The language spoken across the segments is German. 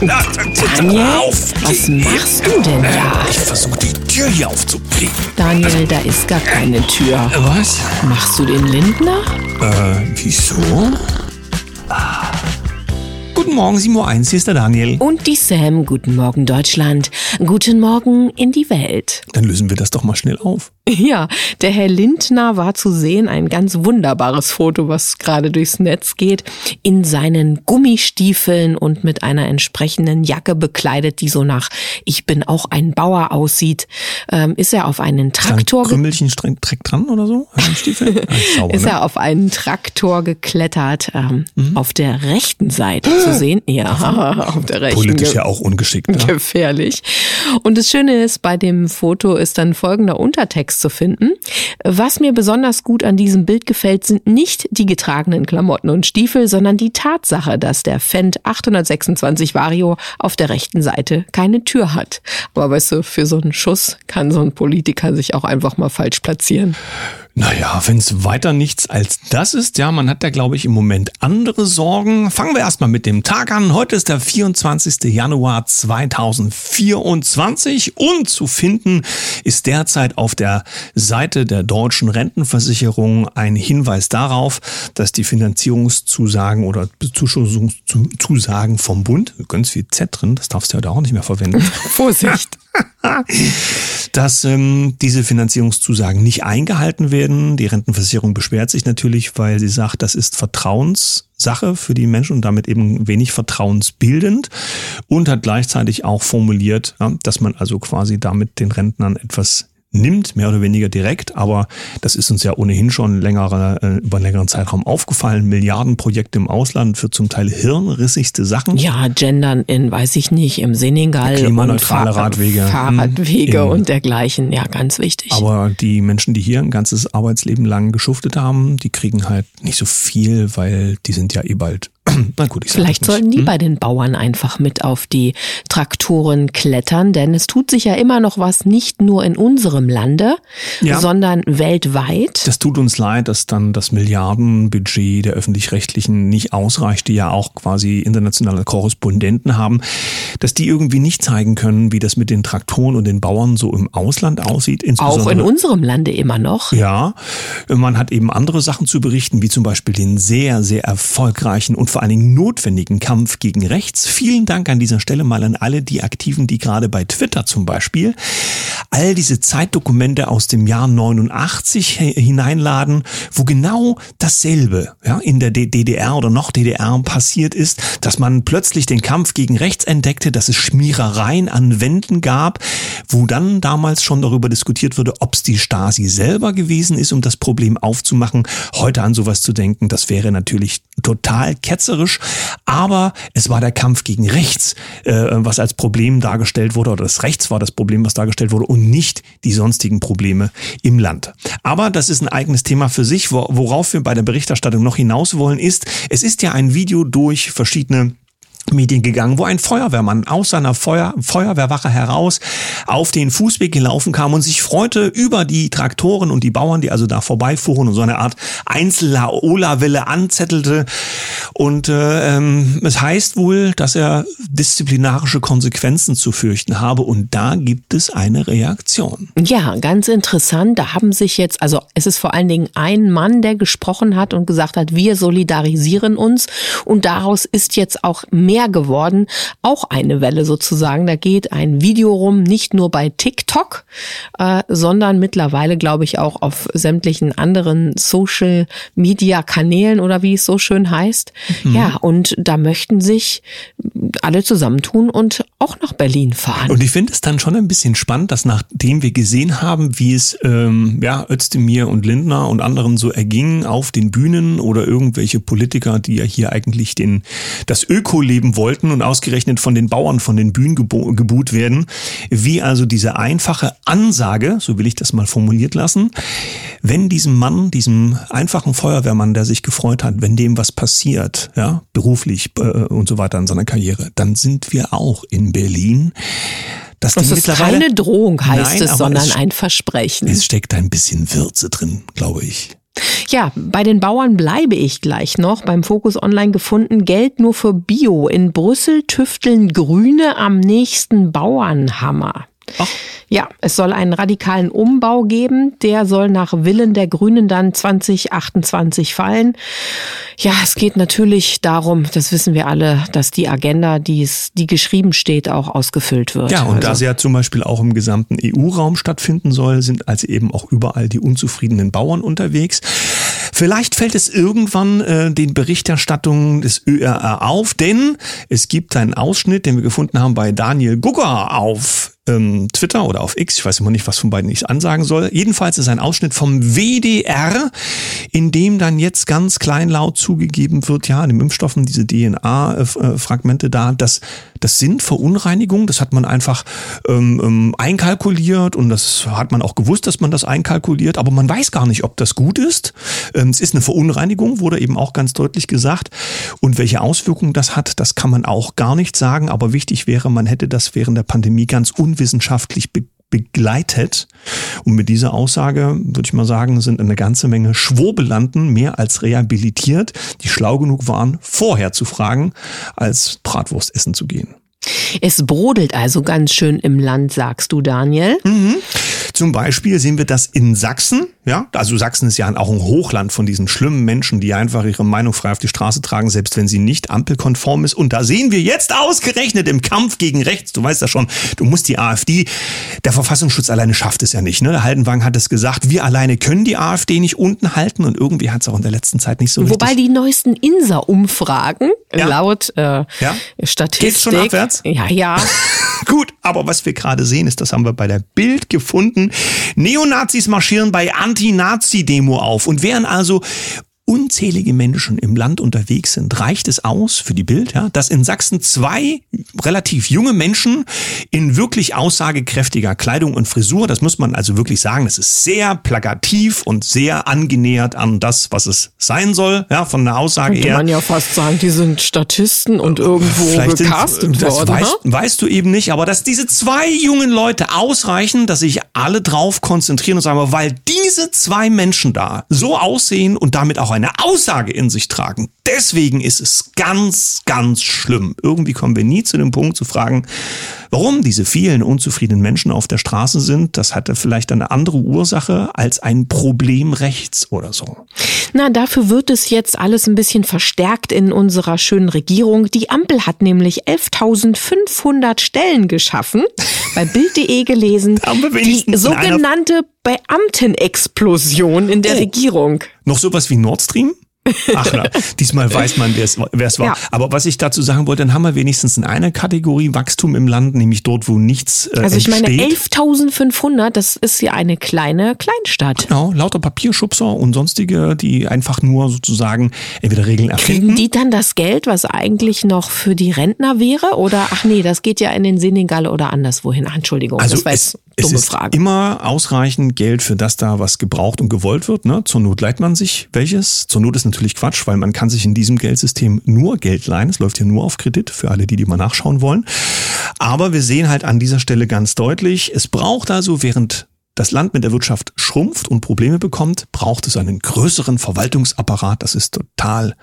Na, Daniel, auf. was machst du denn da? Ich versuche die Tür hier aufzukriegen. Daniel, da ist gar keine Tür. Was? Machst du den Lindner? Äh, wieso? Ah. Guten Morgen, 7.01 Uhr, hier ist der Daniel. Und die Sam. Guten Morgen, Deutschland. Guten Morgen in die Welt. Dann lösen wir das doch mal schnell auf. Ja, der Herr Lindner war zu sehen, ein ganz wunderbares Foto, was gerade durchs Netz geht, in seinen Gummistiefeln und mit einer entsprechenden Jacke bekleidet, die so nach Ich bin auch ein Bauer aussieht. Ähm, ist er auf einen Traktor... Ist ein Krümmelchen dran oder so? Ah, sauber, ist ne? er auf einen Traktor geklettert, ähm, Mhm. auf der rechten Seite zu sehen. Ja, auf der rechten. Politisch ja auch ungeschickt. Ne? Gefährlich. Und das Schöne ist, bei dem Foto ist dann folgender Untertext zu finden. Was mir besonders gut an diesem Bild gefällt, sind nicht die getragenen Klamotten und Stiefel, sondern die Tatsache, dass der Fendt 826 Vario auf der rechten Seite keine Tür hat. Aber weißt du, für so einen Schuss kann so ein Politiker sich auch einfach mal falsch platzieren. Naja, wenn es weiter nichts als das ist, ja, man hat da, glaube ich, im Moment andere Sorgen. Fangen wir erstmal mit dem Tag an. Heute ist der 24. Januar 2024 und zu finden ist derzeit auf der Seite der deutschen Rentenversicherung ein Hinweis darauf, dass die Finanzierungszusagen oder Bezuschussungszusagen vom Bund, ganz viel Z drin, das darfst du da auch nicht mehr verwenden, Vorsicht! dass ähm, diese Finanzierungszusagen nicht eingehalten werden. Die Rentenversicherung beschwert sich natürlich, weil sie sagt, das ist Vertrauenssache für die Menschen und damit eben wenig vertrauensbildend und hat gleichzeitig auch formuliert, ja, dass man also quasi damit den Rentnern etwas nimmt, mehr oder weniger direkt, aber das ist uns ja ohnehin schon längere, äh, über einen längeren Zeitraum aufgefallen. Milliardenprojekte im Ausland für zum Teil hirnrissigste Sachen. Ja, gendern in, weiß ich nicht, im Senegal. Klimaneutrale und Fahr- Radwege. Fahrradwege Hm. und dergleichen. Ja, ganz wichtig. Aber die Menschen, die hier ein ganzes Arbeitsleben lang geschuftet haben, die kriegen halt nicht so viel, weil die sind ja eh bald. Na gut, ich Vielleicht sollten die bei den Bauern einfach mit auf die Traktoren klettern, denn es tut sich ja immer noch was, nicht nur in unserem Lande, Ja. sondern weltweit. Das tut uns leid, dass dann das Milliardenbudget der öffentlich-rechtlichen nicht ausreicht, die ja auch quasi internationale Korrespondenten haben, dass die irgendwie nicht zeigen können, wie das mit den Traktoren und den Bauern so im Ausland aussieht. Auch in unserem Lande immer noch. Ja, man hat eben andere Sachen zu berichten, wie zum Beispiel den sehr, sehr erfolgreichen und vor allen Dingen notwendigen Kampf gegen rechts. Vielen Dank an dieser Stelle mal an alle die Aktiven, die gerade bei Twitter zum Beispiel all diese Zeitdokumente aus dem Jahr 89 he- hineinladen, wo genau dasselbe ja, in der DDR oder noch DDR passiert ist, dass man plötzlich den Kampf gegen rechts entdeckte, dass es Schmierereien an Wänden gab, wo dann damals schon darüber diskutiert wurde, ob es die Stasi selber gewesen ist, um das Problem aufzumachen. Heute an sowas zu denken, das wäre natürlich total ketzerisch, aber es war der Kampf gegen rechts, äh, was als Problem dargestellt wurde, oder das Rechts war das Problem, was dargestellt wurde, und nicht die sonstigen Probleme im Land. Aber das ist ein eigenes Thema für sich. Wo- Worauf wir bei der Berichterstattung noch hinaus wollen, ist, es ist ja ein Video durch verschiedene Medien gegangen, wo ein Feuerwehrmann aus seiner Feuer, Feuerwehrwache heraus auf den Fußweg gelaufen kam und sich freute über die Traktoren und die Bauern, die also da vorbeifuhren und so eine Art Einzel-Laola-Welle anzettelte. Und äh, ähm, es heißt wohl, dass er disziplinarische Konsequenzen zu fürchten habe und da gibt es eine Reaktion. Ja, ganz interessant. Da haben sich jetzt, also es ist vor allen Dingen ein Mann, der gesprochen hat und gesagt hat, wir solidarisieren uns. Und daraus ist jetzt auch mehr geworden. Auch eine Welle sozusagen. Da geht ein Video rum, nicht nur bei TikTok, äh, sondern mittlerweile, glaube ich, auch auf sämtlichen anderen Social Media Kanälen oder wie es so schön heißt. Ja, und da möchten sich alle zusammentun und auch nach Berlin fahren. Und ich finde es dann schon ein bisschen spannend, dass nachdem wir gesehen haben, wie es ähm, ja, Özdemir und Lindner und anderen so erging auf den Bühnen oder irgendwelche Politiker, die ja hier eigentlich den, das Öko-Leben wollten und ausgerechnet von den Bauern von den Bühnen gebuht werden, wie also diese einfache Ansage, so will ich das mal formuliert lassen, wenn diesem Mann, diesem einfachen Feuerwehrmann, der sich gefreut hat, wenn dem was passiert, ja, beruflich äh, und so weiter in seiner Karriere, dann sind wir auch in Berlin. Das ist keine Drohung, heißt Nein, es, sondern es, ein Versprechen. es steckt ein bisschen Würze drin, glaube ich. Ja, bei den Bauern bleibe ich gleich noch. Beim Fokus Online gefunden, Geld nur für Bio. In Brüssel tüfteln Grüne am nächsten Bauernhammer. Ach. Ja, es soll einen radikalen Umbau geben. Der soll nach Willen der Grünen dann 2028 fallen. Ja, es geht natürlich darum, das wissen wir alle, dass die Agenda, die, es, die geschrieben steht, auch ausgefüllt wird. Ja, und also. da sie ja zum Beispiel auch im gesamten EU-Raum stattfinden soll, sind also eben auch überall die unzufriedenen Bauern unterwegs. Vielleicht fällt es irgendwann äh, den Berichterstattungen des ÖRR auf, denn es gibt einen Ausschnitt, den wir gefunden haben bei Daniel Gugger auf ähm, Twitter oder auf X, ich weiß immer nicht, was von beiden ich ansagen soll. Jedenfalls ist ein Ausschnitt vom WDR, in dem dann jetzt ganz kleinlaut zugegeben wird, ja, in den Impfstoffen diese DNA-Fragmente da, das, das sind Verunreinigungen, das hat man einfach ähm, ähm, einkalkuliert und das hat man auch gewusst, dass man das einkalkuliert, aber man weiß gar nicht, ob das gut ist. Ähm, es ist eine Verunreinigung, wurde eben auch ganz deutlich gesagt. Und welche Auswirkungen das hat, das kann man auch gar nicht sagen, aber wichtig wäre, man hätte das während der Pandemie ganz un wissenschaftlich be begleitet. Und mit dieser Aussage, würde ich mal sagen, sind eine ganze Menge Schwurbelanden mehr als rehabilitiert, die schlau genug waren, vorher zu fragen, als Bratwurst essen zu gehen. Es brodelt also ganz schön im Land, sagst du, Daniel. Mhm. Zum Beispiel sehen wir das in Sachsen. Ja, also Sachsen ist ja auch ein Hochland von diesen schlimmen Menschen, die einfach ihre Meinung frei auf die Straße tragen, selbst wenn sie nicht ampelkonform ist. Und da sehen wir jetzt ausgerechnet im Kampf gegen rechts. Du weißt ja schon, du musst die AfD, der Verfassungsschutz alleine schafft es ja nicht. Ne? Der Haldenwang hat es gesagt, wir alleine können die AfD nicht unten halten und irgendwie hat es auch in der letzten Zeit nicht so Wobei die neuesten INSA-Umfragen ja. laut äh, ja. Statistik. Geht's schon abwärts? Ja, ja. Gut, aber was wir gerade sehen, ist, das haben wir bei der Bild gefunden. Neonazis marschieren bei Anti-Nazi-Demo auf. Und wären also unzählige Menschen im Land unterwegs sind, reicht es aus für die Bild, ja, dass in Sachsen zwei relativ junge Menschen in wirklich aussagekräftiger Kleidung und Frisur, das muss man also wirklich sagen, das ist sehr plakativ und sehr angenähert an das, was es sein soll, ja, von der Aussage Könnte her. man ja fast sagen, die sind Statisten und irgendwo Vielleicht gecastet sind, das worden. Weißt, ne? weißt du eben nicht, aber dass diese zwei jungen Leute ausreichen, dass sich alle drauf konzentrieren und sagen, weil diese zwei Menschen da so aussehen und damit auch eine Aussage in sich tragen. Deswegen ist es ganz, ganz schlimm. Irgendwie kommen wir nie zu dem Punkt zu fragen, warum diese vielen unzufriedenen Menschen auf der Straße sind. Das hatte vielleicht eine andere Ursache als ein Problem rechts oder so. Na, dafür wird es jetzt alles ein bisschen verstärkt in unserer schönen Regierung. Die Ampel hat nämlich 11.500 Stellen geschaffen. Bei Bild.de gelesen. Die sogenannte Beamtenexplosion in der oh. Regierung. Noch sowas wie Nord Stream? Ach na, diesmal weiß man, wer es war. Ja. Aber was ich dazu sagen wollte, dann haben wir wenigstens in einer Kategorie Wachstum im Land, nämlich dort, wo nichts äh, Also ich entsteht. meine 11.500, das ist ja eine kleine Kleinstadt. Genau, lauter Papierschubser und sonstige, die einfach nur sozusagen entweder Regeln erfinden. Kriegen die dann das Geld, was eigentlich noch für die Rentner wäre? Oder, ach nee, das geht ja in den Senegal oder anderswohin. Ach, Entschuldigung, also das war jetzt dumme es ist Frage. immer ausreichend Geld für das da, was gebraucht und gewollt wird. Ne? Zur Not leiht man sich welches. Zur Not ist natürlich Quatsch, weil man kann sich in diesem Geldsystem nur Geld leihen. Es läuft hier nur auf Kredit für alle, die die mal nachschauen wollen. Aber wir sehen halt an dieser Stelle ganz deutlich, es braucht also, während das Land mit der Wirtschaft schrumpft und Probleme bekommt, braucht es einen größeren Verwaltungsapparat. Das ist total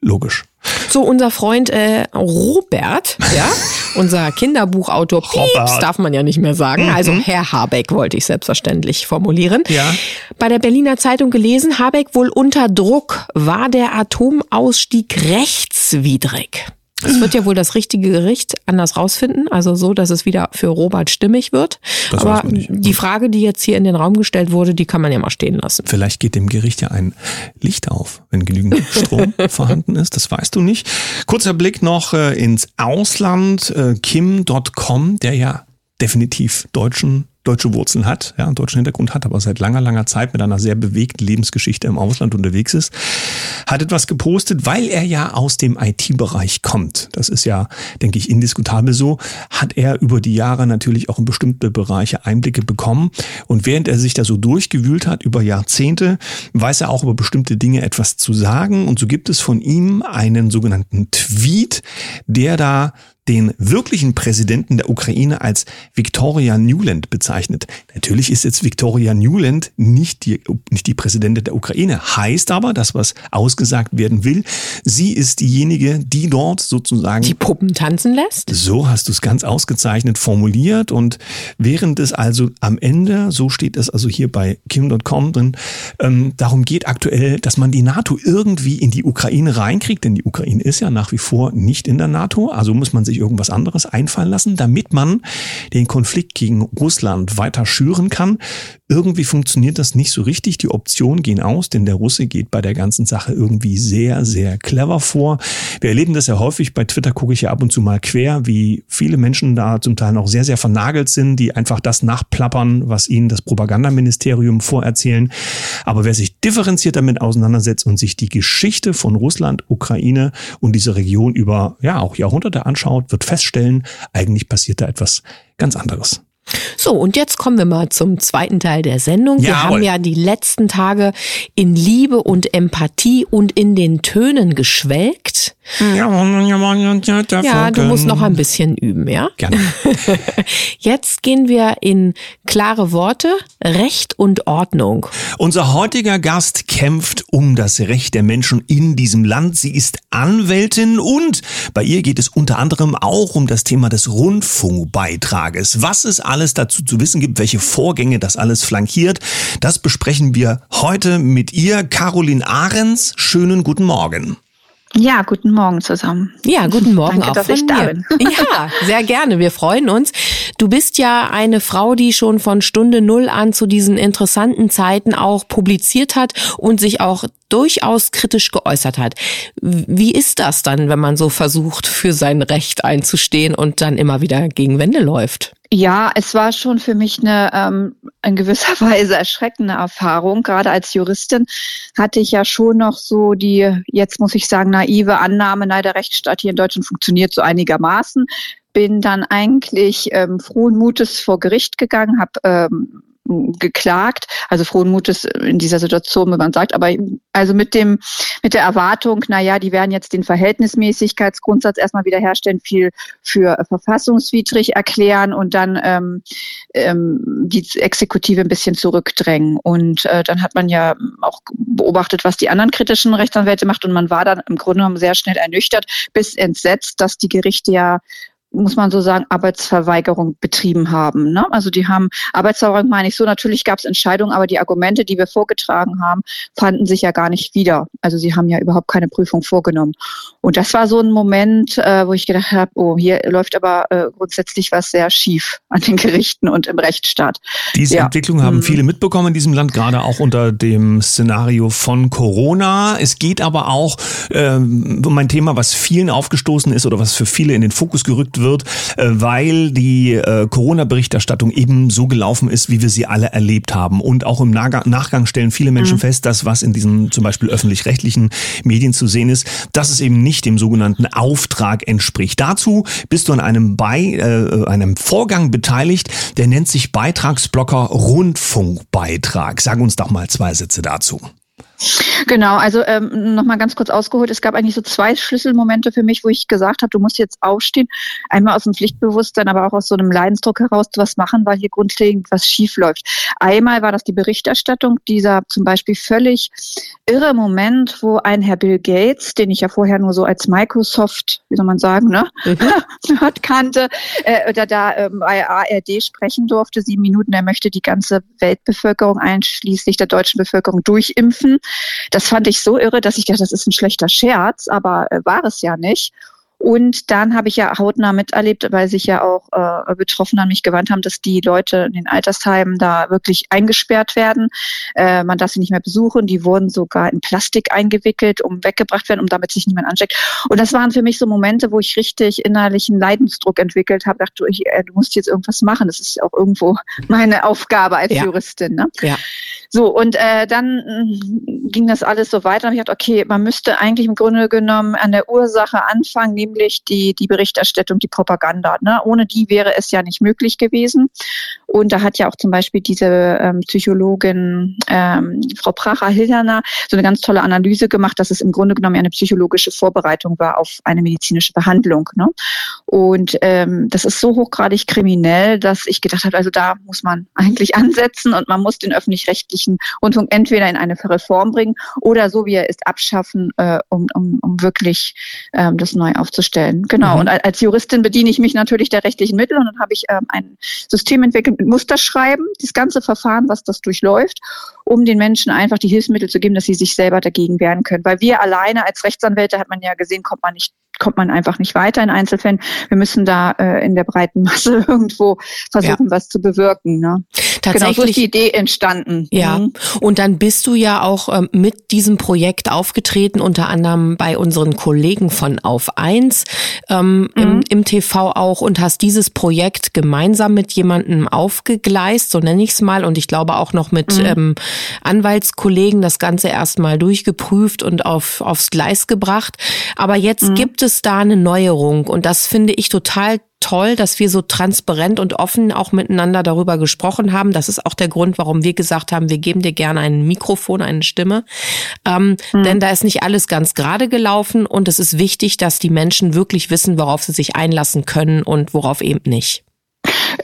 logisch. So, unser Freund äh, Robert, ja, unser Kinderbuchautor Pieps, darf man ja nicht mehr sagen. Mhm. Also Herr Habeck wollte ich selbstverständlich formulieren. Ja. Bei der Berliner Zeitung gelesen, Habeck wohl unter Druck, war der Atomausstieg rechtswidrig. Es wird ja wohl das richtige Gericht anders rausfinden, also so, dass es wieder für Robert stimmig wird. Das Aber die Frage, die jetzt hier in den Raum gestellt wurde, die kann man ja mal stehen lassen. Vielleicht geht dem Gericht ja ein Licht auf, wenn genügend Strom vorhanden ist. Das weißt du nicht. Kurzer Blick noch äh, ins Ausland. Äh, Kim.com, der ja definitiv deutschen deutsche Wurzeln hat, ja, einen deutschen Hintergrund hat, aber seit langer, langer Zeit mit einer sehr bewegten Lebensgeschichte im Ausland unterwegs ist, hat etwas gepostet, weil er ja aus dem IT-Bereich kommt. Das ist ja, denke ich, indiskutabel so, hat er über die Jahre natürlich auch in bestimmte Bereiche Einblicke bekommen. Und während er sich da so durchgewühlt hat über Jahrzehnte, weiß er auch über bestimmte Dinge etwas zu sagen. Und so gibt es von ihm einen sogenannten Tweet, der da den wirklichen Präsidenten der Ukraine als Victoria Newland bezeichnet. Natürlich ist jetzt Victoria Newland nicht die, nicht die Präsidentin der Ukraine, heißt aber, dass was ausgesagt werden will, sie ist diejenige, die dort sozusagen die Puppen tanzen lässt. So hast du es ganz ausgezeichnet formuliert und während es also am Ende, so steht es also hier bei Kim.com drin, ähm, darum geht aktuell, dass man die NATO irgendwie in die Ukraine reinkriegt, denn die Ukraine ist ja nach wie vor nicht in der NATO, also muss man sich irgendwas anderes einfallen lassen, damit man den Konflikt gegen Russland weiter schüren kann. Irgendwie funktioniert das nicht so richtig. Die Optionen gehen aus, denn der Russe geht bei der ganzen Sache irgendwie sehr, sehr clever vor. Wir erleben das ja häufig. Bei Twitter gucke ich ja ab und zu mal quer, wie viele Menschen da zum Teil noch sehr, sehr vernagelt sind, die einfach das nachplappern, was ihnen das Propagandaministerium vorerzählen. Aber wer sich differenziert damit auseinandersetzt und sich die Geschichte von Russland, Ukraine und dieser Region über, ja, auch Jahrhunderte anschaut, wird feststellen, eigentlich passiert da etwas ganz anderes. So, und jetzt kommen wir mal zum zweiten Teil der Sendung. Wir Jawohl. haben ja die letzten Tage in Liebe und Empathie und in den Tönen geschwelgt. Ja, du musst noch ein bisschen üben, ja? Gerne. Jetzt gehen wir in klare Worte, Recht und Ordnung. Unser heutiger Gast kämpft um das Recht der Menschen in diesem Land. Sie ist Anwältin und bei ihr geht es unter anderem auch um das Thema des Rundfunkbeitrages. Was es alles dazu zu wissen gibt, welche Vorgänge das alles flankiert, das besprechen wir heute mit ihr. Caroline Ahrens, schönen guten Morgen. Ja, guten Morgen zusammen. Ja, guten Morgen Danke, auch dass von ich da bin. Ja, sehr gerne. Wir freuen uns. Du bist ja eine Frau, die schon von Stunde Null an zu diesen interessanten Zeiten auch publiziert hat und sich auch durchaus kritisch geäußert hat. Wie ist das dann, wenn man so versucht, für sein Recht einzustehen und dann immer wieder gegen Wände läuft? Ja, es war schon für mich eine ähm, in gewisser Weise erschreckende Erfahrung. Gerade als Juristin hatte ich ja schon noch so die, jetzt muss ich sagen, naive Annahme, nein, der Rechtsstaat hier in Deutschland funktioniert so einigermaßen. Bin dann eigentlich ähm, frohen Mutes vor Gericht gegangen, habe ähm, geklagt, also frohen Mutes in dieser Situation, wenn man sagt, aber also mit dem, mit der Erwartung, na ja, die werden jetzt den Verhältnismäßigkeitsgrundsatz erstmal wiederherstellen, viel für verfassungswidrig erklären und dann ähm, ähm, die Exekutive ein bisschen zurückdrängen. Und äh, dann hat man ja auch beobachtet, was die anderen kritischen Rechtsanwälte macht und man war dann im Grunde genommen sehr schnell ernüchtert, bis entsetzt, dass die Gerichte ja muss man so sagen, Arbeitsverweigerung betrieben haben. Ne? Also die haben Arbeitsverweigerung meine ich so, natürlich gab es Entscheidungen, aber die Argumente, die wir vorgetragen haben, fanden sich ja gar nicht wieder. Also sie haben ja überhaupt keine Prüfung vorgenommen. Und das war so ein Moment, äh, wo ich gedacht habe, oh, hier läuft aber äh, grundsätzlich was sehr schief an den Gerichten und im Rechtsstaat. Diese ja. Entwicklung haben mhm. viele mitbekommen in diesem Land, gerade auch unter dem Szenario von Corona. Es geht aber auch ähm, um ein Thema, was vielen aufgestoßen ist oder was für viele in den Fokus gerückt wird, äh, weil die äh, Corona-Berichterstattung eben so gelaufen ist, wie wir sie alle erlebt haben. Und auch im Nachgang stellen viele Menschen mhm. fest, dass was in diesen zum Beispiel öffentlich-rechtlichen Medien zu sehen ist, dass es eben nicht dem sogenannten Auftrag entspricht. Dazu bist du an einem, Bei, äh, einem Vorgang beteiligt, der nennt sich Beitragsblocker Rundfunkbeitrag. Sag uns doch mal zwei Sätze dazu. Genau, also ähm, nochmal ganz kurz ausgeholt. Es gab eigentlich so zwei Schlüsselmomente für mich, wo ich gesagt habe, du musst jetzt aufstehen. Einmal aus dem Pflichtbewusstsein, aber auch aus so einem Leidensdruck heraus was machen, weil hier grundlegend was schief läuft. Einmal war das die Berichterstattung, dieser zum Beispiel völlig irre Moment, wo ein Herr Bill Gates, den ich ja vorher nur so als Microsoft, wie soll man sagen, ne, mhm. hat kannte, äh, da, da ähm, bei ARD sprechen durfte, sieben Minuten, er möchte die ganze Weltbevölkerung einschließlich der deutschen Bevölkerung durchimpfen. Das fand ich so irre, dass ich dachte, das ist ein schlechter Scherz, aber äh, war es ja nicht. Und dann habe ich ja hautnah miterlebt, weil sich ja auch äh, Betroffene an mich gewandt haben, dass die Leute in den Altersheimen da wirklich eingesperrt werden. Äh, man darf sie nicht mehr besuchen. Die wurden sogar in Plastik eingewickelt, um weggebracht werden, um damit sich niemand ansteckt. Und das waren für mich so Momente, wo ich richtig innerlichen Leidensdruck entwickelt habe. Dachte, ich, äh, du musst jetzt irgendwas machen. Das ist auch irgendwo meine Aufgabe als ja. Juristin. Ne? Ja. So, und äh, dann äh, ging das alles so weiter. Und ich dachte, okay, man müsste eigentlich im Grunde genommen an der Ursache anfangen, nämlich die, die Berichterstattung, die Propaganda. Ne? Ohne die wäre es ja nicht möglich gewesen. Und da hat ja auch zum Beispiel diese ähm, Psychologin ähm, Frau Pracher-Hilderner so eine ganz tolle Analyse gemacht, dass es im Grunde genommen eine psychologische Vorbereitung war auf eine medizinische Behandlung. Ne? Und ähm, das ist so hochgradig kriminell, dass ich gedacht habe, also da muss man eigentlich ansetzen und man muss den öffentlich-rechtlichen Rundfunk entweder in eine Reform bringen oder so wie er ist abschaffen, äh, um, um, um wirklich ähm, das neu aufzustellen. Genau. Mhm. Und als Juristin bediene ich mich natürlich der rechtlichen Mittel und dann habe ich ähm, ein System entwickelt mit Musterschreiben, das ganze Verfahren, was das durchläuft, um den Menschen einfach die Hilfsmittel zu geben, dass sie sich selber dagegen wehren können. Weil wir alleine als Rechtsanwälte hat man ja gesehen, kommt man nicht kommt man einfach nicht weiter in Einzelfällen. Wir müssen da äh, in der breiten Masse irgendwo versuchen, ja. was zu bewirken. Ne? Tatsächlich genau, so ist die Idee entstanden. Ja, mhm. und dann bist du ja auch ähm, mit diesem Projekt aufgetreten, unter anderem bei unseren Kollegen von Auf 1 ähm, mhm. im, im TV auch und hast dieses Projekt gemeinsam mit jemandem aufgegleist, so nenne ich es mal, und ich glaube auch noch mit mhm. ähm, Anwaltskollegen das Ganze erstmal durchgeprüft und auf, aufs Gleis gebracht. Aber jetzt mhm. gibt es da eine Neuerung und das finde ich total toll, dass wir so transparent und offen auch miteinander darüber gesprochen haben. Das ist auch der Grund, warum wir gesagt haben, wir geben dir gerne ein Mikrofon, eine Stimme. Ähm, mhm. Denn da ist nicht alles ganz gerade gelaufen und es ist wichtig, dass die Menschen wirklich wissen, worauf sie sich einlassen können und worauf eben nicht.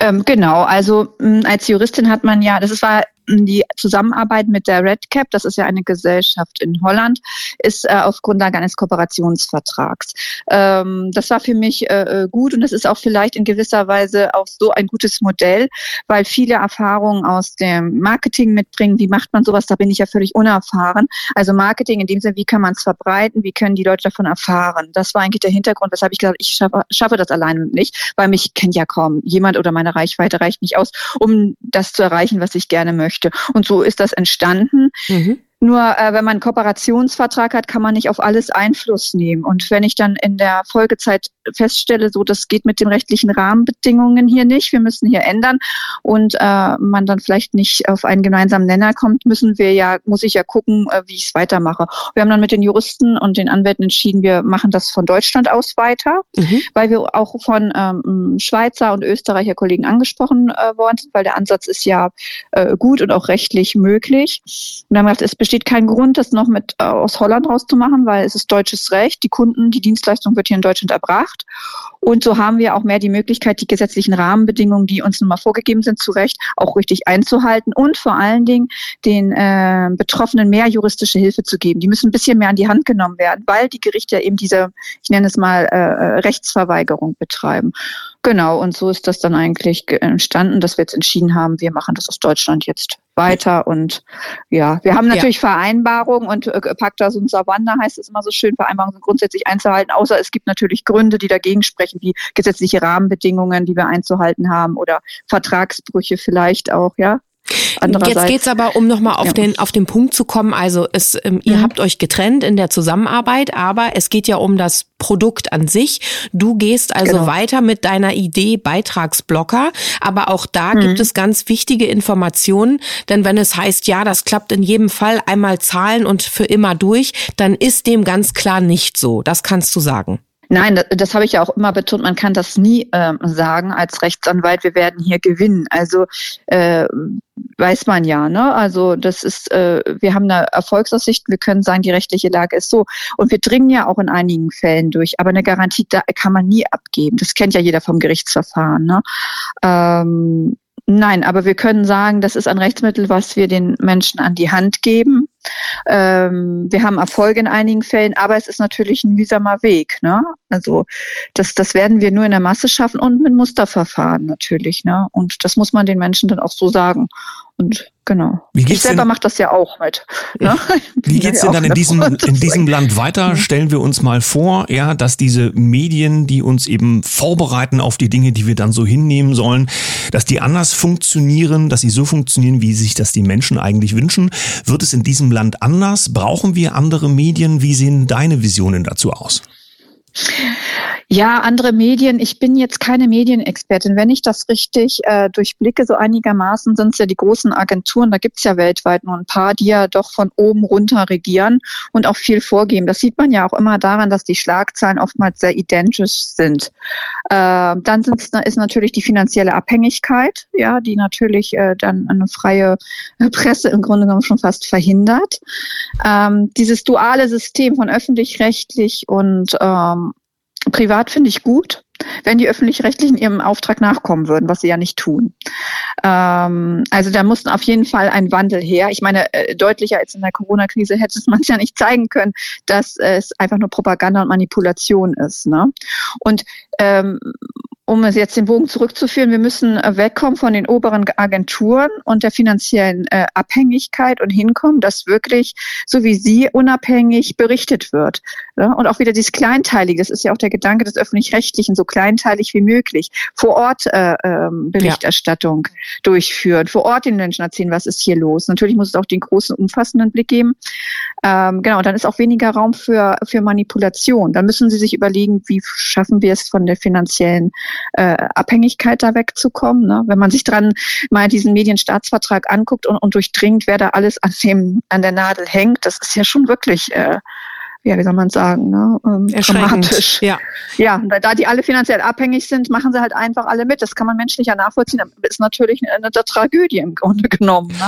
Ähm, genau, also mh, als Juristin hat man ja, das war die Zusammenarbeit mit der Red Cap, das ist ja eine Gesellschaft in Holland, ist äh, auf Grundlage eines Kooperationsvertrags. Ähm, das war für mich äh, äh, gut und das ist auch vielleicht in gewisser Weise auch so ein gutes Modell, weil viele Erfahrungen aus dem Marketing mitbringen. Wie macht man sowas? Da bin ich ja völlig unerfahren. Also Marketing in dem Sinne, wie kann man es verbreiten? Wie können die Leute davon erfahren? Das war eigentlich der Hintergrund, weshalb ich gesagt ich schaffe, schaffe das alleine nicht, weil mich kennt ja kaum jemand oder meine Reichweite reicht nicht aus, um das zu erreichen, was ich gerne möchte möchte. Und so ist das entstanden. Mhm. Nur äh, wenn man einen Kooperationsvertrag hat, kann man nicht auf alles Einfluss nehmen. Und wenn ich dann in der Folgezeit feststelle, so das geht mit den rechtlichen Rahmenbedingungen hier nicht, wir müssen hier ändern und äh, man dann vielleicht nicht auf einen gemeinsamen Nenner kommt, müssen wir ja, muss ich ja gucken, äh, wie ich es weitermache. Wir haben dann mit den Juristen und den Anwälten entschieden, wir machen das von Deutschland aus weiter, mhm. weil wir auch von ähm, Schweizer und Österreicher Kollegen angesprochen äh, worden sind, weil der Ansatz ist ja äh, gut und auch rechtlich möglich. Und dann haben wir gesagt, es besteht kein Grund, das noch mit äh, aus Holland rauszumachen, weil es ist deutsches Recht. Die Kunden, die Dienstleistung wird hier in Deutschland erbracht. Und so haben wir auch mehr die Möglichkeit, die gesetzlichen Rahmenbedingungen, die uns nun mal vorgegeben sind, zu Recht auch richtig einzuhalten und vor allen Dingen den äh, Betroffenen mehr juristische Hilfe zu geben. Die müssen ein bisschen mehr an die Hand genommen werden, weil die Gerichte eben diese, ich nenne es mal, äh, äh Rechtsverweigerung betreiben. Genau, und so ist das dann eigentlich entstanden, dass wir jetzt entschieden haben, wir machen das aus Deutschland jetzt weiter. Und ja, wir haben natürlich ja. Vereinbarungen und äh, Pacta sunt servanda heißt es immer so schön, Vereinbarungen sind grundsätzlich einzuhalten, außer es gibt natürlich Gründe, die dagegen sprechen, wie gesetzliche Rahmenbedingungen, die wir einzuhalten haben oder Vertragsbrüche vielleicht auch, ja. Jetzt geht's aber, um nochmal auf, ja. den, auf den Punkt zu kommen, also es, ähm, ihr mhm. habt euch getrennt in der Zusammenarbeit, aber es geht ja um das Produkt an sich. Du gehst also genau. weiter mit deiner Idee Beitragsblocker, aber auch da mhm. gibt es ganz wichtige Informationen, denn wenn es heißt, ja, das klappt in jedem Fall einmal zahlen und für immer durch, dann ist dem ganz klar nicht so. Das kannst du sagen. Nein, das, habe ich ja auch immer betont. Man kann das nie ähm, sagen als Rechtsanwalt. Wir werden hier gewinnen. Also äh, weiß man ja. Ne? Also das ist, äh, wir haben eine Erfolgsaussicht. Wir können sagen, die rechtliche Lage ist so. Und wir dringen ja auch in einigen Fällen durch. Aber eine Garantie da kann man nie abgeben. Das kennt ja jeder vom Gerichtsverfahren. Ne? Ähm, Nein, aber wir können sagen, das ist ein Rechtsmittel, was wir den Menschen an die Hand geben. Ähm, wir haben Erfolge in einigen Fällen, aber es ist natürlich ein mühsamer Weg. Ne? Also das, das werden wir nur in der Masse schaffen und mit Musterverfahren natürlich. Ne? Und das muss man den Menschen dann auch so sagen. Und genau. Wie geht's ich selber mache das ja auch mit. Ne? Wie geht's denn dann in diesem, in diesem Land weiter? Mhm. Stellen wir uns mal vor, ja, dass diese Medien, die uns eben vorbereiten auf die Dinge, die wir dann so hinnehmen sollen, dass die anders funktionieren, dass sie so funktionieren, wie sich das die Menschen eigentlich wünschen. Wird es in diesem Land anders? Brauchen wir andere Medien? Wie sehen deine Visionen dazu aus? Ja, andere Medien. Ich bin jetzt keine Medienexpertin. Wenn ich das richtig äh, durchblicke, so einigermaßen, sind es ja die großen Agenturen. Da gibt's ja weltweit nur ein paar, die ja doch von oben runter regieren und auch viel vorgeben. Das sieht man ja auch immer daran, dass die Schlagzeilen oftmals sehr identisch sind. Äh, dann sind's, ist natürlich die finanzielle Abhängigkeit, ja, die natürlich äh, dann eine freie Presse im Grunde genommen schon fast verhindert. Ähm, dieses duale System von öffentlich-rechtlich und ähm, Privat finde ich gut, wenn die öffentlich-rechtlichen ihrem Auftrag nachkommen würden, was sie ja nicht tun. Ähm, also da muss auf jeden Fall ein Wandel her. Ich meine, äh, deutlicher als in der Corona-Krise hätte man es ja nicht zeigen können, dass es einfach nur Propaganda und Manipulation ist. Ne? Und ähm, um es jetzt den Bogen zurückzuführen, wir müssen äh, wegkommen von den oberen Agenturen und der finanziellen äh, Abhängigkeit und hinkommen, dass wirklich, so wie Sie, unabhängig berichtet wird. Ja? Und auch wieder dieses Kleinteilige, das ist ja auch der Gedanke des Öffentlich-Rechtlichen, so kleinteilig wie möglich, vor Ort äh, ähm, Berichterstattung ja. durchführen, vor Ort den Menschen erzählen, was ist hier los. Natürlich muss es auch den großen, umfassenden Blick geben. Ähm, genau, dann ist auch weniger Raum für, für Manipulation. Dann müssen Sie sich überlegen, wie schaffen wir es von der finanziellen äh, Abhängigkeit da wegzukommen. Ne? Wenn man sich dran mal diesen Medienstaatsvertrag anguckt und, und durchdringt, wer da alles an dem an der Nadel hängt, das ist ja schon wirklich äh, ja, wie soll man sagen, ne, ähm, dramatisch. Ja. ja, da, da die alle finanziell abhängig sind, machen sie halt einfach alle mit. Das kann man menschlich ja nachvollziehen. Das ist natürlich eine, eine Tragödie im Grunde genommen. Ne?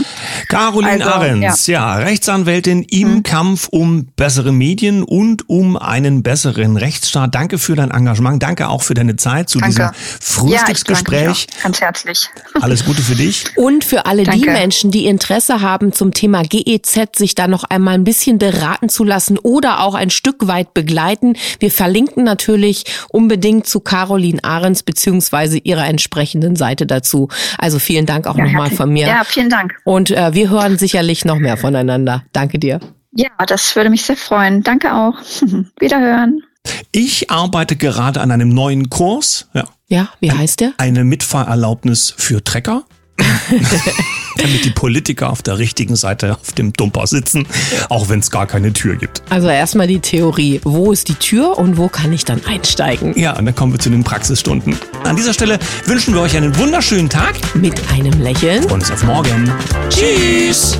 Caroline also, Ahrens, ja. ja. Rechtsanwältin im hm. Kampf um bessere Medien und um einen besseren Rechtsstaat. Danke für dein Engagement. Danke auch für deine Zeit zu danke. diesem Frühstücksgespräch. Ja, Ganz herzlich. Alles Gute für dich. Und für alle danke. die Menschen, die Interesse haben zum Thema GEZ, sich da noch einmal ein bisschen beraten zu lassen oder auch auch ein Stück weit begleiten. Wir verlinken natürlich unbedingt zu Caroline Ahrens beziehungsweise ihrer entsprechenden Seite dazu. Also vielen Dank auch ja, nochmal von mir. Ja, vielen Dank. Und äh, wir hören sicherlich noch mehr voneinander. Danke dir. Ja, das würde mich sehr freuen. Danke auch. Wiederhören. Ich arbeite gerade an einem neuen Kurs. Ja, ja wie heißt der? Eine Mitfahrerlaubnis für Trecker. damit die Politiker auf der richtigen Seite auf dem Dumper sitzen, auch wenn es gar keine Tür gibt. Also erstmal die Theorie. Wo ist die Tür und wo kann ich dann einsteigen? Ja, und dann kommen wir zu den Praxisstunden. An dieser Stelle wünschen wir euch einen wunderschönen Tag. Mit einem Lächeln. Und auf morgen. Tschüss.